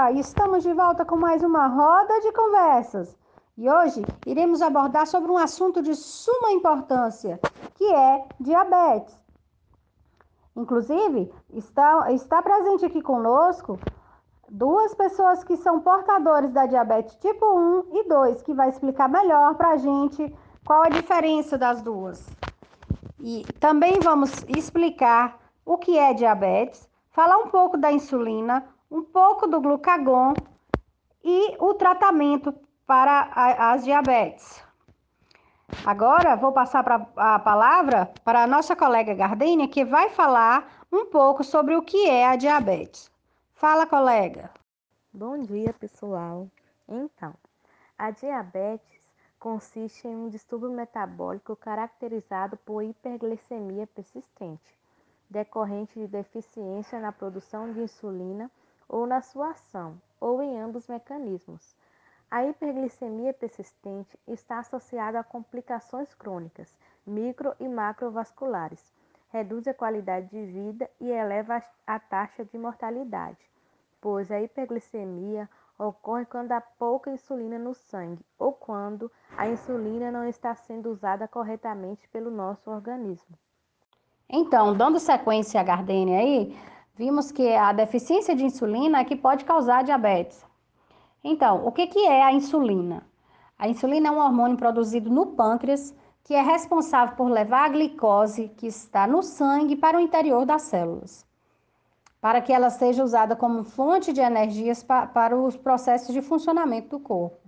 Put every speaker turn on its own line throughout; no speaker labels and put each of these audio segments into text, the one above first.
Dia! Estamos de volta com mais uma roda de conversas. E hoje iremos abordar sobre um assunto de suma importância, que é diabetes. Inclusive, está, está presente aqui conosco duas pessoas que são portadores da diabetes tipo 1 e 2, que vai explicar melhor para a gente qual a diferença das duas. E também vamos explicar o que é diabetes, falar um pouco da insulina, um pouco do glucagon e o tratamento para as diabetes. Agora vou passar pra, a palavra para a nossa colega Gardênia, que vai falar um pouco sobre o que é a diabetes. Fala, colega.
Bom dia, pessoal. Então, a diabetes consiste em um distúrbio metabólico caracterizado por hiperglicemia persistente, decorrente de deficiência na produção de insulina ou na sua ação, ou em ambos mecanismos. A hiperglicemia persistente está associada a complicações crônicas, micro e macrovasculares, reduz a qualidade de vida e eleva a taxa de mortalidade pois a hiperglicemia ocorre quando há pouca insulina no sangue ou quando a insulina não está sendo usada corretamente pelo nosso organismo.
Então, dando sequência à Gardenia aí, vimos que a deficiência de insulina é que pode causar diabetes. Então, o que, que é a insulina? A insulina é um hormônio produzido no pâncreas que é responsável por levar a glicose que está no sangue para o interior das células para que ela seja usada como fonte de energias pa para os processos de funcionamento do corpo.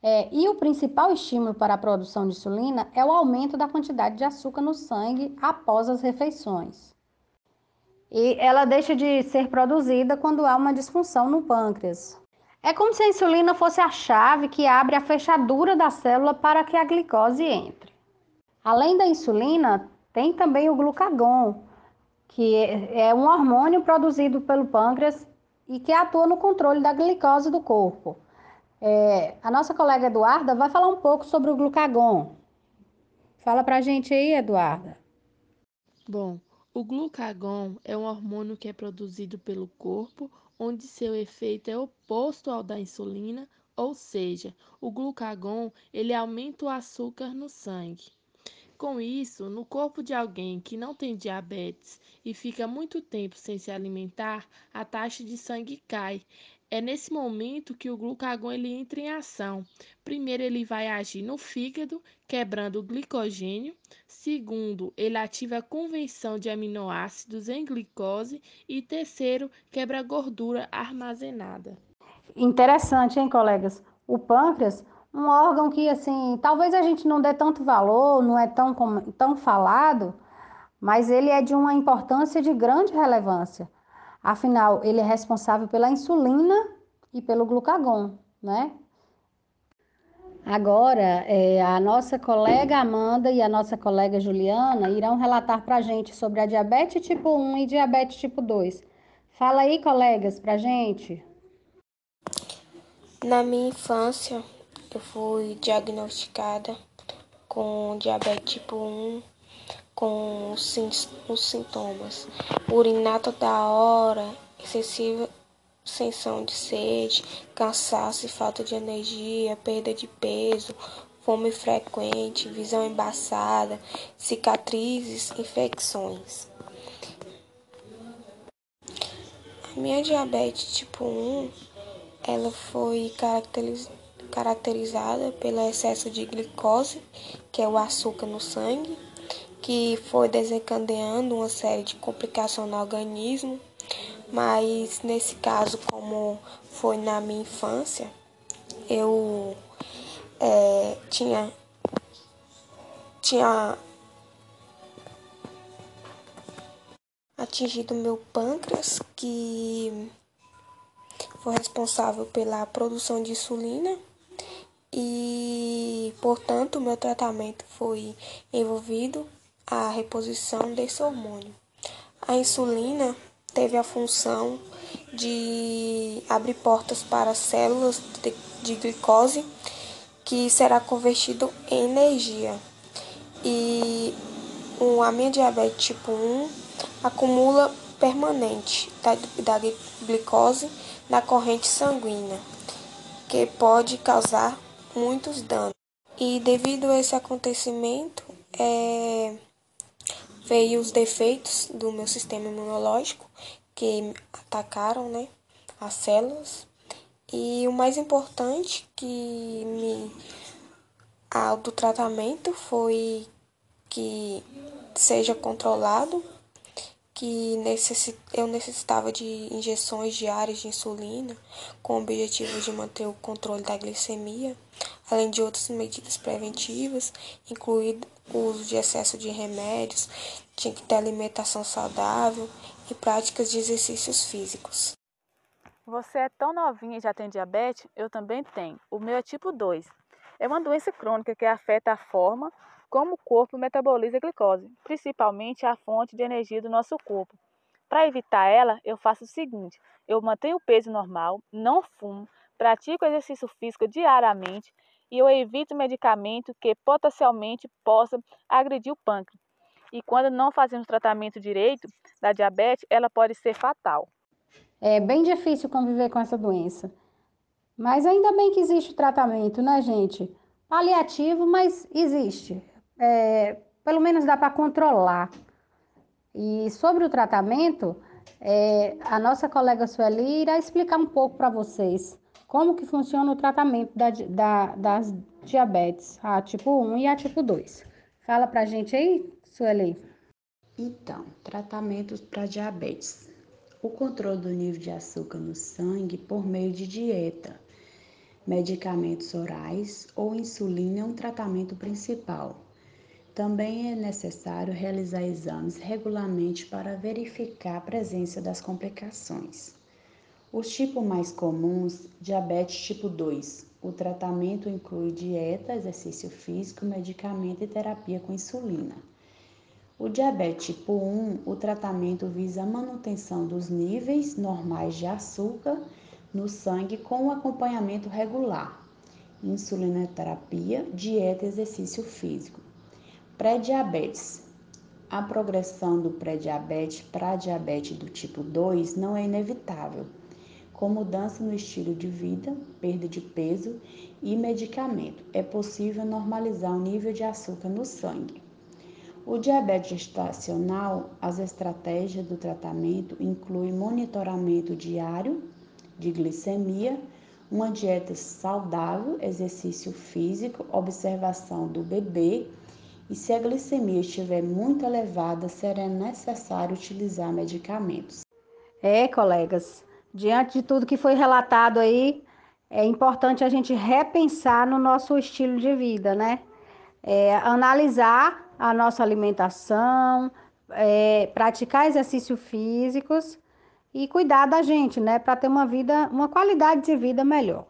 É, e o principal estímulo para a produção de insulina é o aumento da quantidade de açúcar no sangue após as refeições. E ela deixa de ser produzida quando há uma disfunção no pâncreas. É como se a insulina fosse a chave que abre a fechadura da célula para que a glicose entre. Além da insulina, tem também o glucagon, que é um hormônio produzido pelo pâncreas e que atua no controle da glicose do corpo. É, a nossa colega Eduarda vai falar um pouco sobre o glucagon. Fala pra gente aí, Eduarda.
Bom, o glucagon é um hormônio que é produzido pelo corpo, onde seu efeito é oposto ao da insulina, ou seja, o glucagon ele aumenta o açúcar no sangue. Com isso, no corpo de alguém que não tem diabetes e fica muito tempo sem se alimentar, a taxa de sangue cai. É nesse momento que o glucagon ele entra em ação. Primeiro, ele vai agir no fígado, quebrando o glicogênio. Segundo, ele ativa a convenção de aminoácidos em glicose. E terceiro, quebra a gordura armazenada.
Interessante, hein, colegas? O pâncreas um órgão que, assim, talvez a gente não dê tanto valor, não é tão, tão falado, mas ele é de uma importância de grande relevância. Afinal, ele é responsável pela insulina e pelo glucagon, né? Agora, é, a nossa colega Amanda e a nossa colega Juliana irão relatar para a gente sobre a diabetes tipo 1 e diabetes tipo 2. Fala aí, colegas, para gente.
Na minha infância, eu fui diagnosticada com diabetes tipo 1, com os, os sintomas urinar toda hora, excessiva sensação de sede, cansaço e falta de energia, perda de peso, fome frequente, visão embaçada, cicatrizes, infecções. A minha diabetes tipo 1, ela foi caracterizada caracterizada pelo excesso de glicose, que é o açúcar no sangue, que foi desencadeando uma série de complicações no organismo, mas nesse caso, como foi na minha infância, eu é, tinha tinha atingido meu pâncreas, que foi responsável pela produção de insulina e, portanto, meu tratamento foi envolvido a reposição desse hormônio. A insulina teve a função de abrir portas para células de, de glicose que será convertido em energia. E a minha diabetes tipo 1 acumula permanente da, da glicose na corrente sanguínea, que pode causar muitos danos. E devido a esse acontecimento, é, veio os defeitos do meu sistema imunológico que atacaram né, as células. E o mais importante que me a, do tratamento foi que seja controlado, que necessit, eu necessitava de injeções diárias de insulina com o objetivo de manter o controle da glicemia, além de outras medidas preventivas, incluindo o uso de excesso de remédios, tinha que ter alimentação saudável e práticas de exercícios físicos.
Você é tão novinha e já tem diabetes? Eu também tenho. O meu é tipo 2. É uma doença crônica que afeta a forma como o corpo metaboliza a glicose, principalmente a fonte de energia do nosso corpo. Para evitar ela, eu faço o seguinte: eu mantenho o peso normal, não fumo, pratico exercício físico diariamente e eu evito medicamento que potencialmente possa agredir o pâncreas. E quando não fazemos tratamento direito da diabetes, ela pode ser fatal.
É bem difícil conviver com essa doença. Mas ainda bem que existe o tratamento, né, gente? Paliativo, mas existe. É, pelo menos dá para controlar. E sobre o tratamento, é, a nossa colega Sueli irá explicar um pouco para vocês como que funciona o tratamento da, da, das diabetes, a tipo 1 e a tipo 2. Fala para a gente aí, Sueli.
Então, tratamentos para diabetes. O controle do nível de açúcar no sangue por meio de dieta medicamentos orais ou insulina é um tratamento principal. Também é necessário realizar exames regularmente para verificar a presença das complicações. Os tipos mais comuns, diabetes tipo 2. O tratamento inclui dieta, exercício físico, medicamento e terapia com insulina. O diabetes tipo 1, o tratamento visa a manutenção dos níveis normais de açúcar no sangue com acompanhamento regular, insulinoterapia, dieta e exercício físico. Pré-diabetes. A progressão do pré-diabetes para diabetes do tipo 2 não é inevitável, com mudança no estilo de vida, perda de peso e medicamento. É possível normalizar o nível de açúcar no sangue. O diabetes gestacional, as estratégias do tratamento incluem monitoramento diário de glicemia, uma dieta saudável, exercício físico, observação do bebê e se a glicemia estiver muito elevada, será necessário utilizar medicamentos.
É, colegas, diante de tudo que foi relatado aí, é importante a gente repensar no nosso estilo de vida, né? É, analisar a nossa alimentação, é, praticar exercícios físicos e cuidar da gente, né, para ter uma vida, uma qualidade de vida melhor.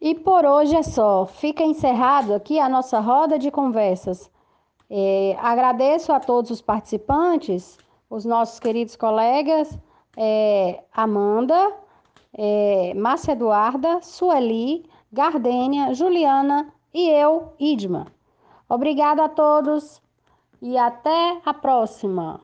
E por hoje é só. Fica encerrado aqui a nossa roda de conversas. É, agradeço a todos os participantes, os nossos queridos colegas é, Amanda, é, Márcia Eduarda, Sueli, Gardênia, Juliana e eu, Idma. Obrigada a todos e até a próxima.